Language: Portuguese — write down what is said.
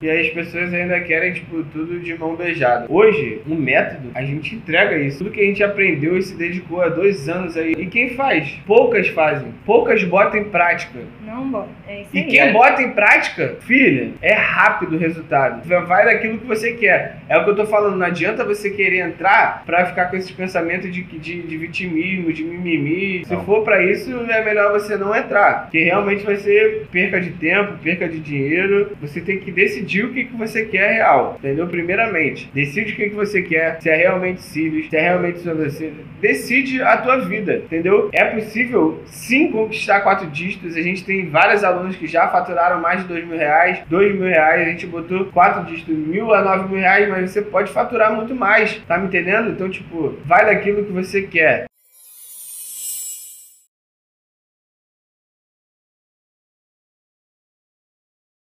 E aí as pessoas ainda querem, tipo, tudo de mão beijada. Hoje, um método, a gente entrega isso. Tudo que a gente aprendeu e se dedicou há dois anos aí. E quem faz? Poucas fazem. Poucas botam em prática. Não bota. É isso E aí. quem bota em prática, filha, é rápido o resultado. Vai daquilo que você quer. É o que eu tô falando. Não adianta você querer entrar pra ficar com esses pensamentos de, de, de vitimismo, de mimimi. Se Não. for pra isso, é melhor você não entrar. Porque realmente vai ser perca de tempo, perca de dinheiro. Você tem que decidir o que, que você quer real. Entendeu? Primeiramente, decide o que, que você quer. Se é realmente Sirius, se é realmente você. Decide a tua vida. Entendeu? É possível sim conquistar quatro dígitos. A gente tem vários alunos que já faturaram mais de dois mil reais. Dois mil reais, a gente botou quatro dígitos, mil a nove mil reais, mas você pode faturar muito mais. Tá me entendendo? Então, tipo, vai daquilo que você quer.